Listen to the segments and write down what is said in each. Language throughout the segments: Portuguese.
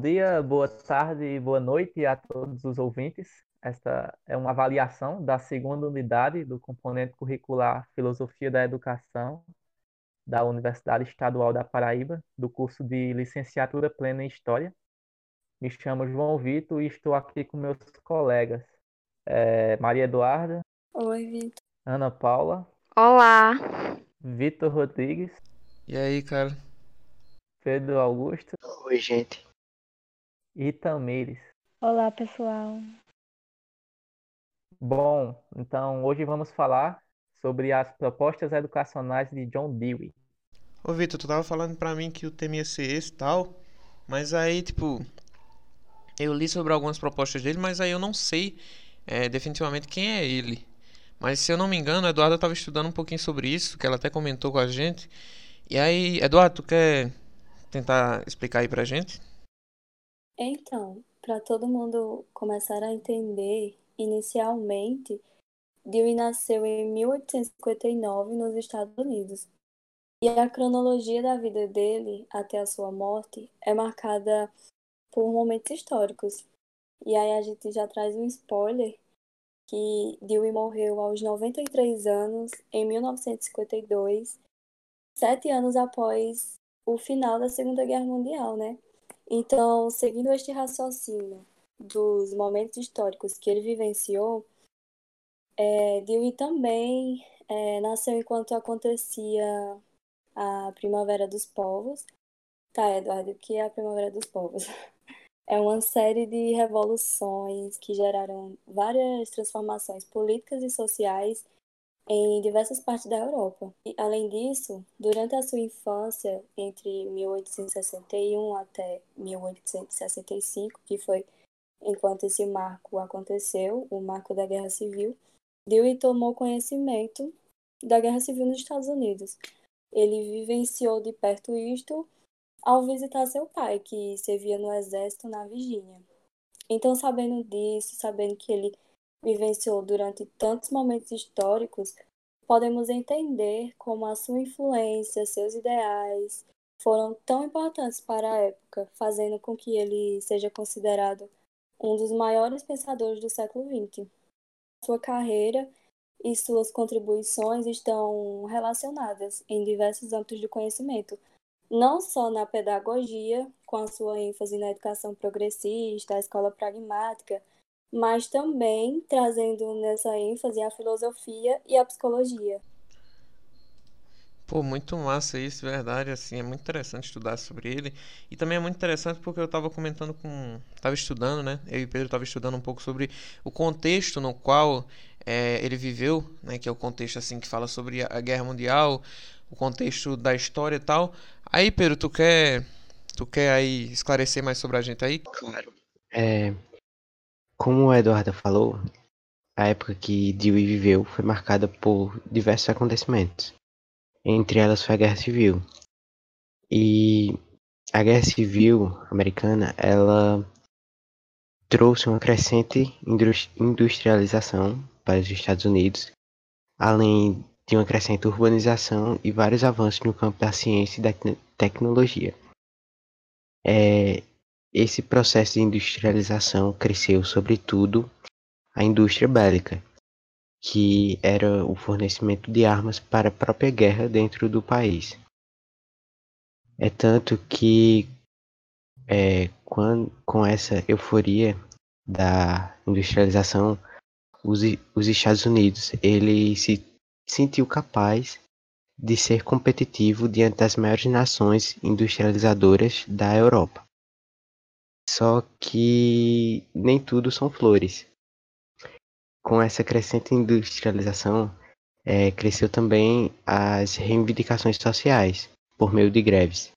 dia, boa tarde e boa noite a todos os ouvintes. Esta é uma avaliação da segunda unidade do componente curricular Filosofia da Educação da Universidade Estadual da Paraíba, do curso de Licenciatura Plena em História. Me chamo João Vitor e estou aqui com meus colegas é, Maria Eduarda. Oi, Vitor. Ana Paula. Olá. Vitor Rodrigues. E aí, cara? Pedro Augusto. Oi, gente. E Tamires. Olá, pessoal. Bom, então hoje vamos falar sobre as propostas educacionais de John Dewey. Ô, Vitor, tu tava falando pra mim que o tema ia ser esse e tal, mas aí, tipo, eu li sobre algumas propostas dele, mas aí eu não sei é, definitivamente quem é ele. Mas se eu não me engano, a Eduarda estava estudando um pouquinho sobre isso, que ela até comentou com a gente. E aí, Eduardo, tu quer tentar explicar aí pra gente? Então, para todo mundo começar a entender, inicialmente, Dewey nasceu em 1859 nos Estados Unidos. E a cronologia da vida dele até a sua morte é marcada por momentos históricos. E aí a gente já traz um spoiler que Dewey morreu aos 93 anos em 1952, sete anos após o final da Segunda Guerra Mundial, né? Então, seguindo este raciocínio dos momentos históricos que ele vivenciou, é, Dewey também é, nasceu enquanto acontecia a Primavera dos Povos. Tá, Eduardo, o que é a Primavera dos Povos? É uma série de revoluções que geraram várias transformações políticas e sociais em diversas partes da Europa. E, além disso, durante a sua infância, entre 1861 até 1865, que foi enquanto esse marco aconteceu, o marco da Guerra Civil, Dewey tomou conhecimento da Guerra Civil nos Estados Unidos. Ele vivenciou de perto isto ao visitar seu pai, que servia no exército na Virgínia. Então, sabendo disso, sabendo que ele vivenciou durante tantos momentos históricos, podemos entender como a sua influência, seus ideais foram tão importantes para a época, fazendo com que ele seja considerado um dos maiores pensadores do século XX. Sua carreira e suas contribuições estão relacionadas em diversos âmbitos de conhecimento, não só na pedagogia, com a sua ênfase na educação progressista, a escola pragmática, mas também trazendo nessa ênfase a filosofia e a psicologia. Pô, muito massa isso, verdade, assim, é muito interessante estudar sobre ele. E também é muito interessante porque eu estava comentando com, estava estudando, né? Eu e Pedro estava estudando um pouco sobre o contexto no qual é, ele viveu, né? Que é o contexto assim que fala sobre a Guerra Mundial, o contexto da história e tal. Aí, Pedro, tu quer, tu quer aí esclarecer mais sobre a gente aí? Claro. É, como o Eduardo falou, a época que Dewey viveu foi marcada por diversos acontecimentos. Entre elas foi a Guerra Civil. E a Guerra Civil americana, ela trouxe uma crescente industrialização para os Estados Unidos, além de uma crescente urbanização e vários avanços no campo da ciência e da tecnologia. É, esse processo de industrialização cresceu sobretudo a indústria bélica, que era o fornecimento de armas para a própria guerra dentro do país. É tanto que é, quando, com essa euforia da industrialização, os, os Estados Unidos ele se sentiu capaz de ser competitivo diante das maiores nações industrializadoras da Europa. Só que nem tudo são flores. Com essa crescente industrialização, é, cresceu também as reivindicações sociais por meio de greves.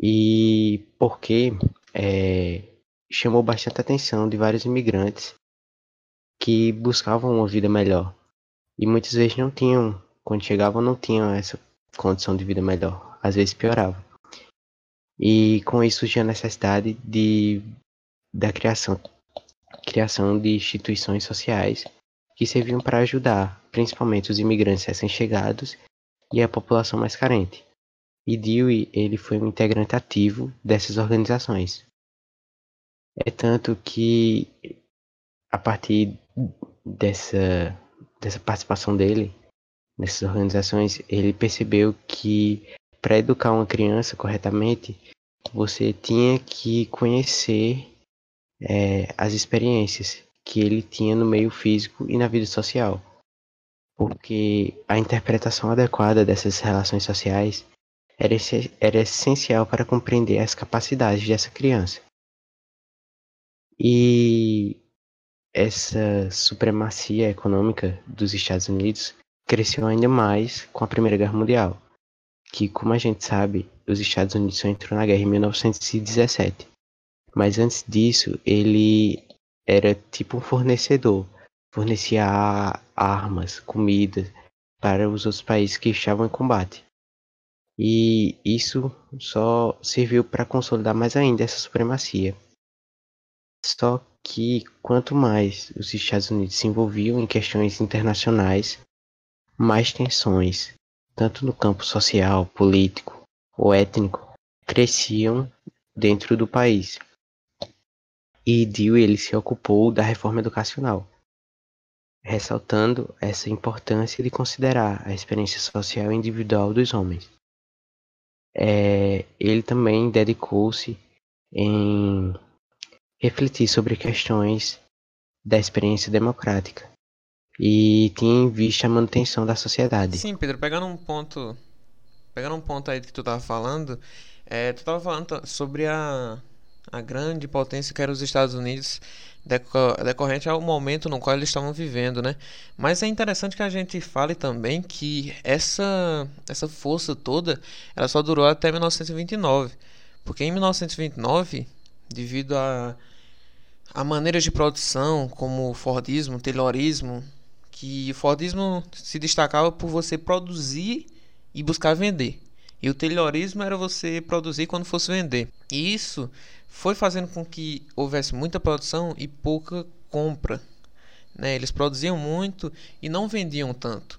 E porque é, chamou bastante atenção de vários imigrantes que buscavam uma vida melhor e muitas vezes não tinham, quando chegavam, não tinham essa condição de vida melhor. Às vezes piorava. E com isso surgiu a necessidade de, da criação, criação de instituições sociais que serviam para ajudar, principalmente os imigrantes recém-chegados e a população mais carente. E Dewey ele foi um integrante ativo dessas organizações. É tanto que a partir dessa, dessa participação dele nessas organizações, ele percebeu que para educar uma criança corretamente, você tinha que conhecer é, as experiências que ele tinha no meio físico e na vida social. Porque a interpretação adequada dessas relações sociais era, era essencial para compreender as capacidades dessa criança. E essa supremacia econômica dos Estados Unidos cresceu ainda mais com a Primeira Guerra Mundial, que, como a gente sabe, os Estados Unidos só entrou na guerra em 1917. Mas antes disso, ele era tipo um fornecedor, fornecia armas, comida para os outros países que estavam em combate. E isso só serviu para consolidar mais ainda essa supremacia. Só que quanto mais os Estados Unidos se envolviam em questões internacionais, mais tensões, tanto no campo social, político ou étnico, cresciam dentro do país. E Dewey ele se ocupou da reforma educacional, ressaltando essa importância de considerar a experiência social individual dos homens. É, ele também dedicou-se em refletir sobre questões da experiência democrática e tinha em vista a manutenção da sociedade. Sim, Pedro, pegando um ponto, pegando um ponto aí que tu estava falando, é, tu estava falando sobre a, a grande potência que era os Estados Unidos decorrente ao momento no qual eles estavam vivendo, né? Mas é interessante que a gente fale também que essa essa força toda, ela só durou até 1929, porque em 1929, devido a a maneiras de produção como o Fordismo, Taylorismo, que o Fordismo se destacava por você produzir e buscar vender. E o Taylorismo era você produzir quando fosse vender. E isso foi fazendo com que houvesse muita produção e pouca compra. Né? Eles produziam muito e não vendiam tanto.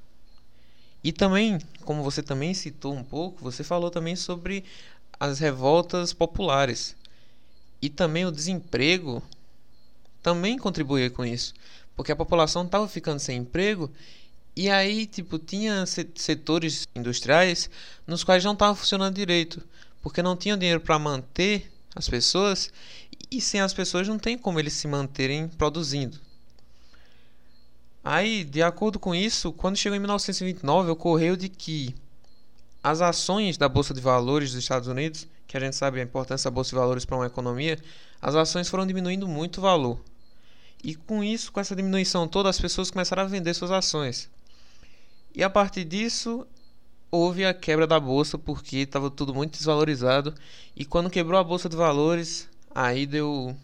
E também, como você também citou um pouco, você falou também sobre as revoltas populares. E também o desemprego também contribuía com isso, porque a população estava ficando sem emprego e aí tipo tinha setores industriais nos quais não estava funcionando direito, porque não tinham dinheiro para manter as pessoas e sem as pessoas não tem como eles se manterem produzindo. Aí, de acordo com isso, quando chegou em 1929, ocorreu de que as ações da Bolsa de Valores dos Estados Unidos, que a gente sabe a importância da Bolsa de Valores para uma economia, as ações foram diminuindo muito o valor. E com isso, com essa diminuição toda, as pessoas começaram a vender suas ações. E a partir disso, houve a quebra da bolsa porque estava tudo muito desvalorizado. E quando quebrou a bolsa de valores, aí deu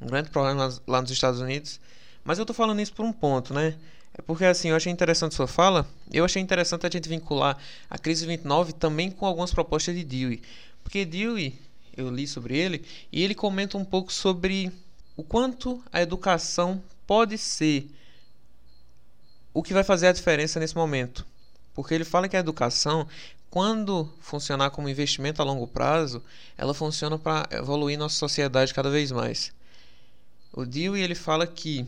um grande problema lá nos Estados Unidos. Mas eu tô falando isso por um ponto, né? É porque assim, eu achei interessante sua fala. Eu achei interessante a gente vincular a crise 29 também com algumas propostas de Dewey. Porque Dewey, eu li sobre ele, e ele comenta um pouco sobre o quanto a educação pode ser o que vai fazer a diferença nesse momento. Porque ele fala que a educação, quando funcionar como investimento a longo prazo, ela funciona para evoluir nossa sociedade cada vez mais. O Dewey ele fala que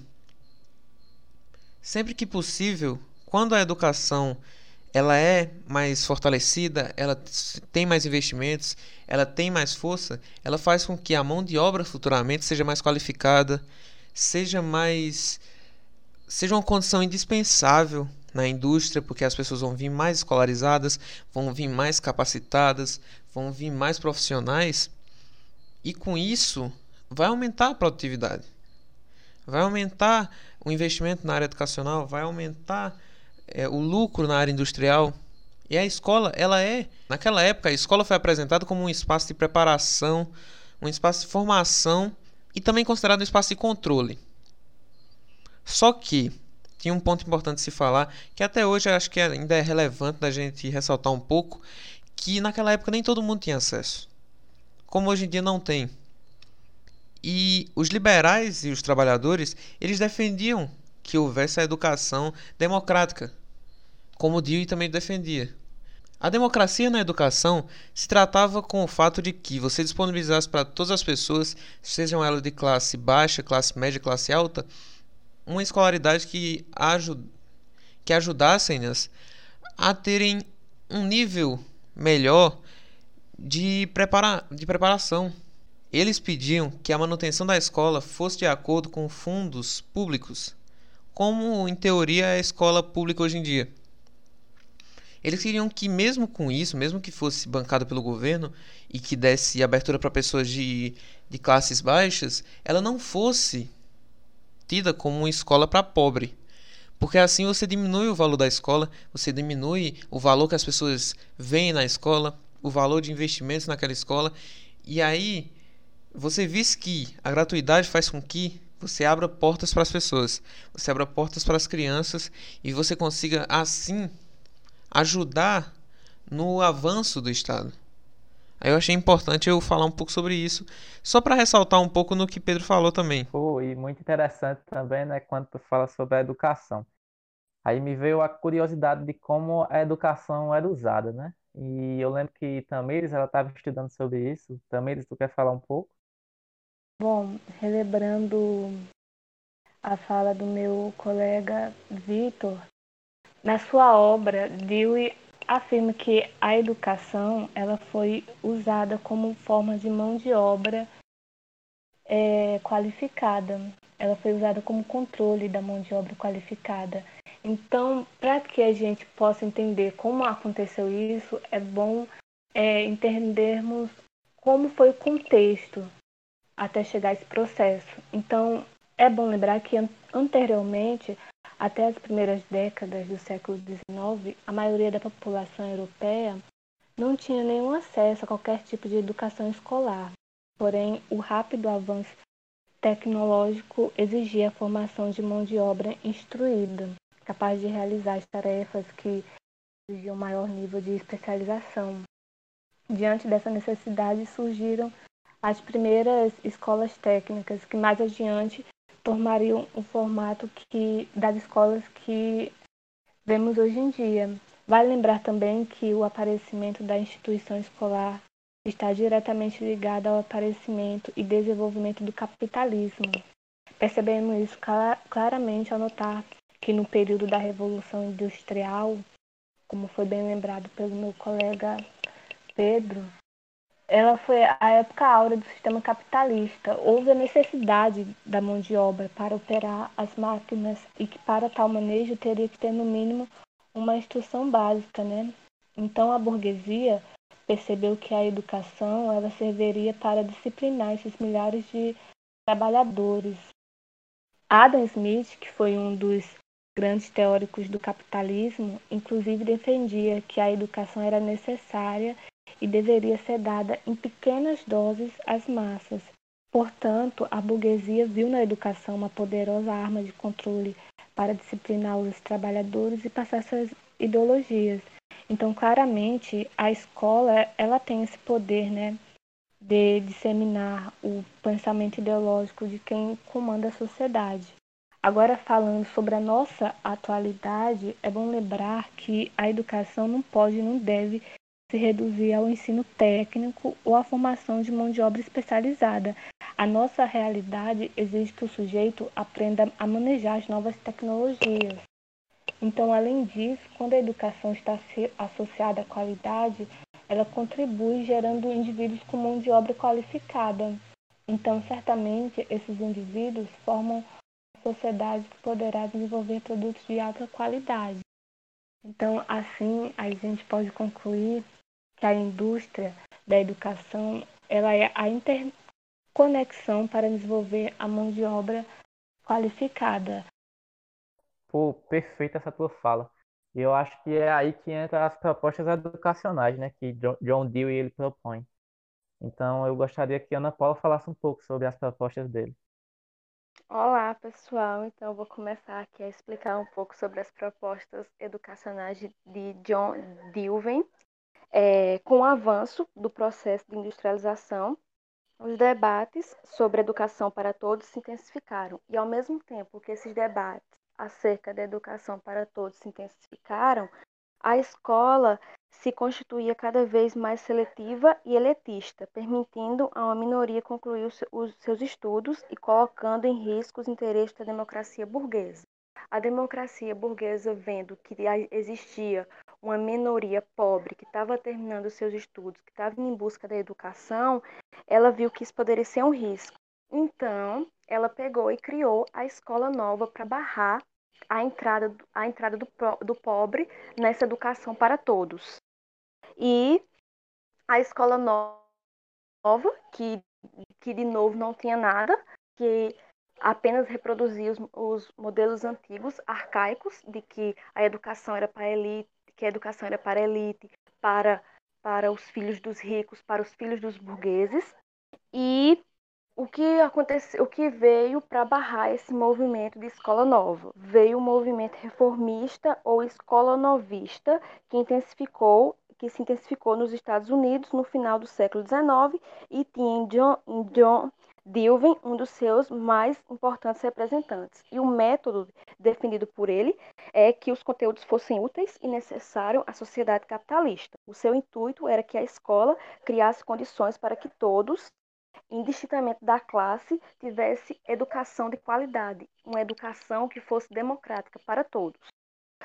sempre que possível, quando a educação ela é mais fortalecida, ela tem mais investimentos, ela tem mais força, ela faz com que a mão de obra futuramente seja mais qualificada, seja mais seja uma condição indispensável na indústria, porque as pessoas vão vir mais escolarizadas, vão vir mais capacitadas, vão vir mais profissionais, e com isso vai aumentar a produtividade. Vai aumentar o investimento na área educacional, vai aumentar é, o lucro na área industrial. E a escola, ela é, naquela época, a escola foi apresentada como um espaço de preparação, um espaço de formação e também considerado um espaço de controle. Só que tinha um ponto importante de se falar, que até hoje acho que ainda é relevante da gente ressaltar um pouco, que naquela época nem todo mundo tinha acesso. Como hoje em dia não tem. E os liberais e os trabalhadores, eles defendiam que houvesse a educação democrática, como Dewey também defendia. A democracia na educação se tratava com o fato de que você disponibilizasse para todas as pessoas, sejam elas de classe baixa, classe média, classe alta, uma escolaridade que, ajud que ajudassem-nas a terem um nível melhor de, prepara de preparação. Eles pediam que a manutenção da escola fosse de acordo com fundos públicos, como em teoria é a escola pública hoje em dia. Eles queriam que, mesmo com isso, mesmo que fosse bancado pelo governo e que desse abertura para pessoas de, de classes baixas, ela não fosse tida como uma escola para pobre. Porque assim você diminui o valor da escola, você diminui o valor que as pessoas veem na escola, o valor de investimentos naquela escola, e aí você vê que a gratuidade faz com que você abra portas para as pessoas, você abra portas para as crianças e você consiga assim ajudar no avanço do Estado. Aí eu achei importante eu falar um pouco sobre isso, só para ressaltar um pouco no que Pedro falou também. Pô, e muito interessante também, né, quando tu fala sobre a educação. Aí me veio a curiosidade de como a educação era usada, né? E eu lembro que Tamires, ela estava estudando sobre isso. Tamires, tu quer falar um pouco? Bom, relembrando a fala do meu colega Vitor, na sua obra, Dewey afirma que a educação ela foi usada como forma de mão de obra é, qualificada. Ela foi usada como controle da mão de obra qualificada. Então, para que a gente possa entender como aconteceu isso, é bom é, entendermos como foi o contexto até chegar a esse processo. Então, é bom lembrar que anteriormente, até as primeiras décadas do século XIX, a maioria da população europeia não tinha nenhum acesso a qualquer tipo de educação escolar. Porém, o rápido avanço tecnológico exigia a formação de mão de obra instruída capaz de realizar as tarefas que exigiam maior nível de especialização. Diante dessa necessidade surgiram as primeiras escolas técnicas, que mais adiante formariam o formato que, das escolas que vemos hoje em dia. Vale lembrar também que o aparecimento da instituição escolar está diretamente ligado ao aparecimento e desenvolvimento do capitalismo. Percebemos isso claramente ao notar que no período da Revolução Industrial, como foi bem lembrado pelo meu colega Pedro, ela foi a época áurea do sistema capitalista. Houve a necessidade da mão de obra para operar as máquinas e que para tal manejo teria que ter no mínimo uma instrução básica, né? Então a burguesia percebeu que a educação ela serviria para disciplinar esses milhares de trabalhadores. Adam Smith, que foi um dos grandes teóricos do capitalismo, inclusive defendia que a educação era necessária e deveria ser dada em pequenas doses às massas. Portanto, a burguesia viu na educação uma poderosa arma de controle para disciplinar os trabalhadores e passar suas ideologias. Então, claramente, a escola ela tem esse poder, né, de disseminar o pensamento ideológico de quem comanda a sociedade. Agora, falando sobre a nossa atualidade, é bom lembrar que a educação não pode e não deve se reduzir ao ensino técnico ou à formação de mão de obra especializada. A nossa realidade exige que o sujeito aprenda a manejar as novas tecnologias. Então, além disso, quando a educação está associada à qualidade, ela contribui gerando indivíduos com mão de obra qualificada. Então, certamente, esses indivíduos formam sociedade que poderá desenvolver produtos de alta qualidade. Então, assim, a gente pode concluir que a indústria da educação ela é a interconexão para desenvolver a mão de obra qualificada. Pô, perfeita essa tua fala. E eu acho que é aí que entra as propostas educacionais, né, que John Dewey ele propõe. Então, eu gostaria que Ana Paula falasse um pouco sobre as propostas dele. Olá, pessoal. Então, eu vou começar aqui a explicar um pouco sobre as propostas educacionais de John Dewey. É, com o avanço do processo de industrialização, os debates sobre educação para todos se intensificaram. E, ao mesmo tempo que esses debates acerca da educação para todos se intensificaram, a escola se constituía cada vez mais seletiva e elitista, permitindo a uma minoria concluir os seus estudos e colocando em risco os interesses da democracia burguesa. A democracia burguesa, vendo que existia uma minoria pobre que estava terminando seus estudos, que estava em busca da educação, ela viu que isso poderia ser um risco. Então, ela pegou e criou a escola nova para barrar a entrada, a entrada do, do pobre nessa educação para todos. E a escola nova, que, que de novo não tinha nada, que apenas reproduzia os, os modelos antigos, arcaicos, de que a educação era para a elite, que a educação era para a elite, para, para os filhos dos ricos, para os filhos dos burgueses. E o que aconteceu, o que veio para barrar esse movimento de escola nova? Veio o movimento reformista ou escola novista, que intensificou que se intensificou nos Estados Unidos no final do século XIX e tinha em John, em John Dewey um dos seus mais importantes representantes. E o método definido por ele é que os conteúdos fossem úteis e necessários à sociedade capitalista. O seu intuito era que a escola criasse condições para que todos, indistintamente da classe, tivesse educação de qualidade, uma educação que fosse democrática para todos.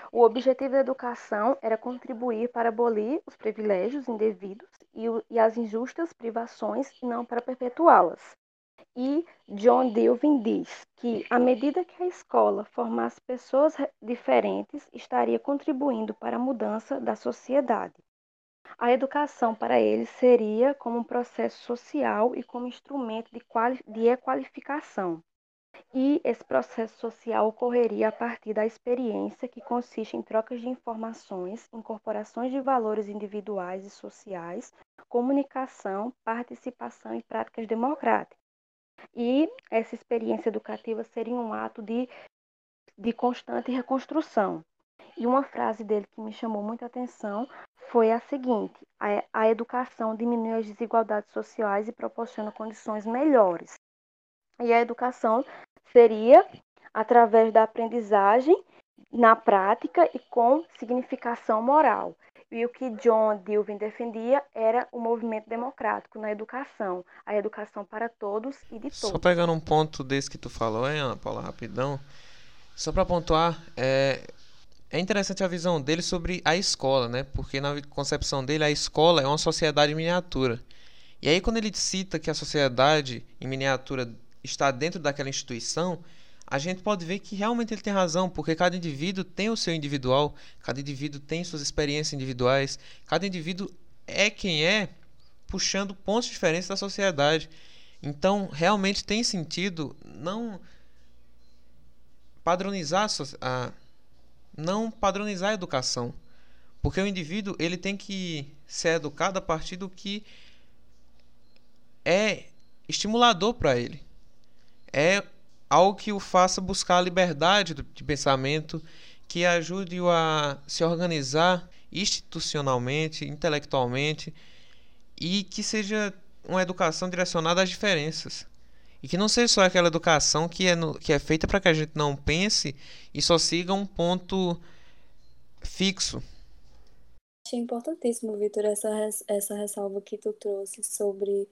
O objetivo da educação era contribuir para abolir os privilégios indevidos e, e as injustas privações e não para perpetuá-las. E John Dewey diz que, à medida que a escola formasse pessoas diferentes, estaria contribuindo para a mudança da sociedade. A educação para ele seria como um processo social e como instrumento de, quali de qualificação. E esse processo social ocorreria a partir da experiência, que consiste em trocas de informações, incorporações de valores individuais e sociais, comunicação, participação e práticas democráticas. E essa experiência educativa seria um ato de, de constante reconstrução. E uma frase dele que me chamou muita atenção foi a seguinte: a, a educação diminui as desigualdades sociais e proporciona condições melhores. E a educação seria através da aprendizagem na prática e com significação moral. E o que John Dewey defendia era o movimento democrático na educação, a educação para todos e de todos. Só pegando um ponto desse que tu falou, hein, Ana Paula, rapidão. Só para pontuar, é, é interessante a visão dele sobre a escola, né? Porque na concepção dele, a escola é uma sociedade em miniatura. E aí, quando ele cita que a sociedade em miniatura está dentro daquela instituição, a gente pode ver que realmente ele tem razão, porque cada indivíduo tem o seu individual, cada indivíduo tem suas experiências individuais, cada indivíduo é quem é, puxando pontos diferentes da sociedade. Então, realmente tem sentido não padronizar a não padronizar a educação, porque o indivíduo ele tem que ser educado a partir do que é estimulador para ele. É algo que o faça buscar a liberdade de pensamento, que ajude-o a se organizar institucionalmente, intelectualmente e que seja uma educação direcionada às diferenças. E que não seja só aquela educação que é, no, que é feita para que a gente não pense e só siga um ponto fixo. Achei importantíssimo, Vitor, essa, essa ressalva que tu trouxe sobre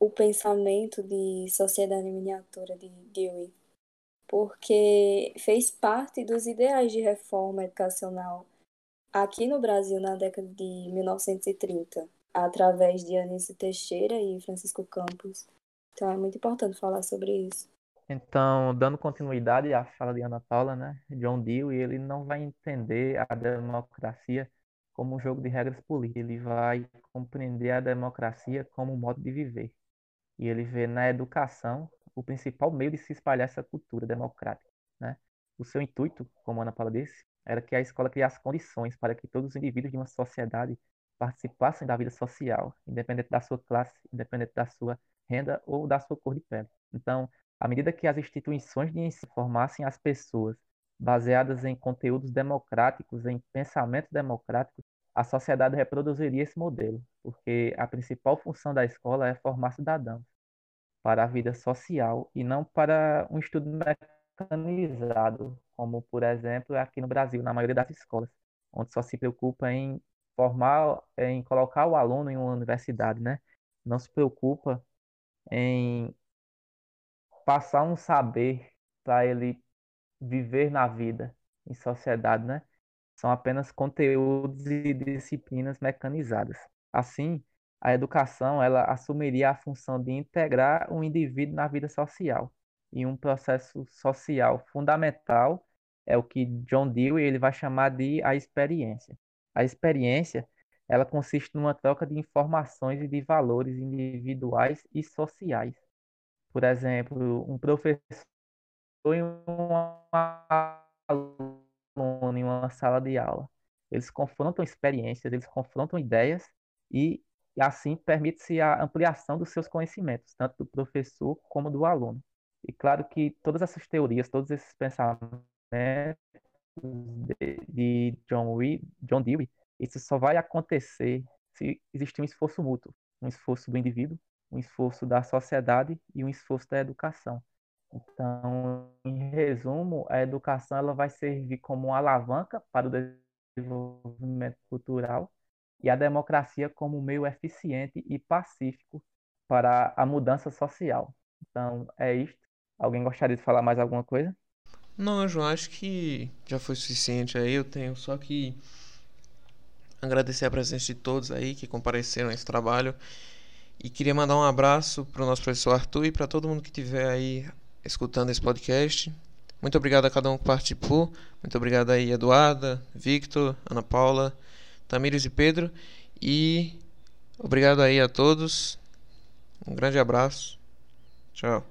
o pensamento de sociedade miniatura de Dewey, porque fez parte dos ideais de reforma educacional aqui no Brasil na década de 1930, através de Anísio Teixeira e Francisco Campos. Então é muito importante falar sobre isso. Então, dando continuidade à fala de Ana Paula, né? John Dewey, ele não vai entender a democracia como um jogo de regras políticas, ele vai compreender a democracia como um modo de viver e ele vê na educação o principal meio de se espalhar essa cultura democrática. Né? O seu intuito, como a Ana Paula disse, era que a escola criasse condições para que todos os indivíduos de uma sociedade participassem da vida social, independente da sua classe, independente da sua renda ou da sua cor de pele. Então, à medida que as instituições de ensino formassem as pessoas baseadas em conteúdos democráticos, em pensamento democrático, a sociedade reproduziria esse modelo, porque a principal função da escola é formar cidadãos para a vida social e não para um estudo mecanizado, como, por exemplo, aqui no Brasil, na maioria das escolas, onde só se preocupa em formar, em colocar o aluno em uma universidade, né? Não se preocupa em passar um saber para ele viver na vida, em sociedade, né? São apenas conteúdos e disciplinas mecanizadas. Assim, a educação ela assumiria a função de integrar o indivíduo na vida social e um processo social fundamental é o que John Dewey ele vai chamar de a experiência. A experiência ela consiste numa troca de informações e de valores individuais e sociais. Por exemplo, um professor e um aluno em uma sala de aula. Eles confrontam experiências, eles confrontam ideias e, assim permite-se a ampliação dos seus conhecimentos, tanto do professor como do aluno. E claro que todas essas teorias, todos esses pensamentos de, de John, John Dewey, isso só vai acontecer se existir um esforço mútuo, um esforço do indivíduo, um esforço da sociedade e um esforço da educação. Então, em resumo, a educação ela vai servir como uma alavanca para o desenvolvimento cultural e a democracia como meio eficiente e pacífico para a mudança social. Então, é isto. Alguém gostaria de falar mais alguma coisa? Não, João, acho que já foi suficiente aí. Eu tenho só que agradecer a presença de todos aí que compareceram a esse trabalho. E queria mandar um abraço para o nosso professor Arthur e para todo mundo que estiver aí escutando esse podcast. Muito obrigado a cada um que participou. Muito obrigado aí, Eduarda, Victor, Ana Paula, Tamires e Pedro. E obrigado aí a todos. Um grande abraço. Tchau.